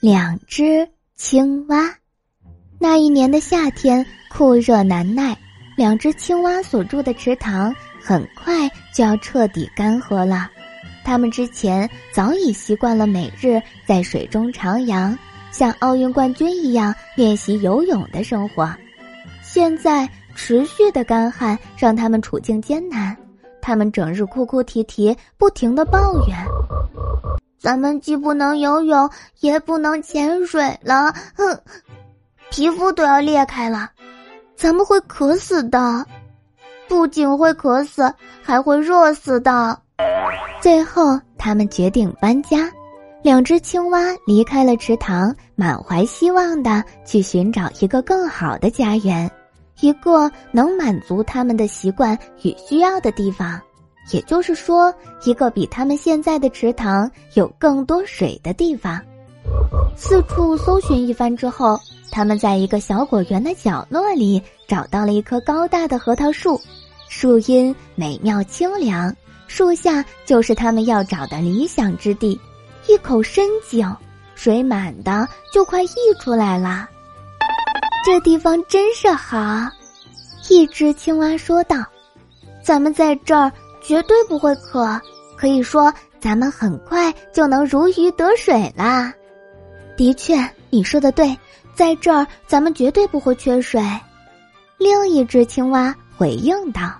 两只青蛙。那一年的夏天酷热难耐，两只青蛙所住的池塘很快就要彻底干涸了。他们之前早已习惯了每日在水中徜徉，像奥运冠军一样练习游泳的生活。现在持续的干旱让他们处境艰难，他们整日哭哭啼啼，不停的抱怨。咱们既不能游泳，也不能潜水了，哼，皮肤都要裂开了，咱们会渴死的，不仅会渴死，还会热死的。最后，他们决定搬家，两只青蛙离开了池塘，满怀希望的去寻找一个更好的家园，一个能满足他们的习惯与需要的地方。也就是说，一个比他们现在的池塘有更多水的地方。四处搜寻一番之后，他们在一个小果园的角落里找到了一棵高大的核桃树，树荫美妙清凉，树下就是他们要找的理想之地。一口深井，水满的就快溢出来了。这地方真是好，一只青蛙说道：“咱们在这儿。”绝对不会渴，可以说咱们很快就能如鱼得水啦。的确，你说的对，在这儿咱们绝对不会缺水。另一只青蛙回应道：“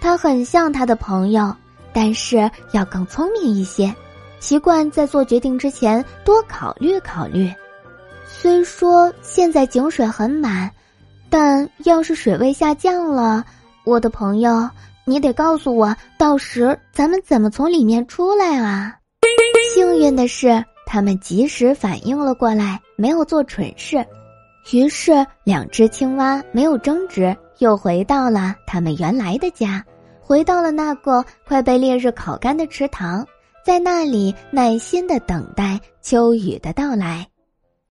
它很像它的朋友，但是要更聪明一些，习惯在做决定之前多考虑考虑。虽说现在井水很满，但要是水位下降了，我的朋友。”你得告诉我，到时咱们怎么从里面出来啊？幸运的是，他们及时反应了过来，没有做蠢事。于是，两只青蛙没有争执，又回到了他们原来的家，回到了那个快被烈日烤干的池塘，在那里耐心的等待秋雨的到来。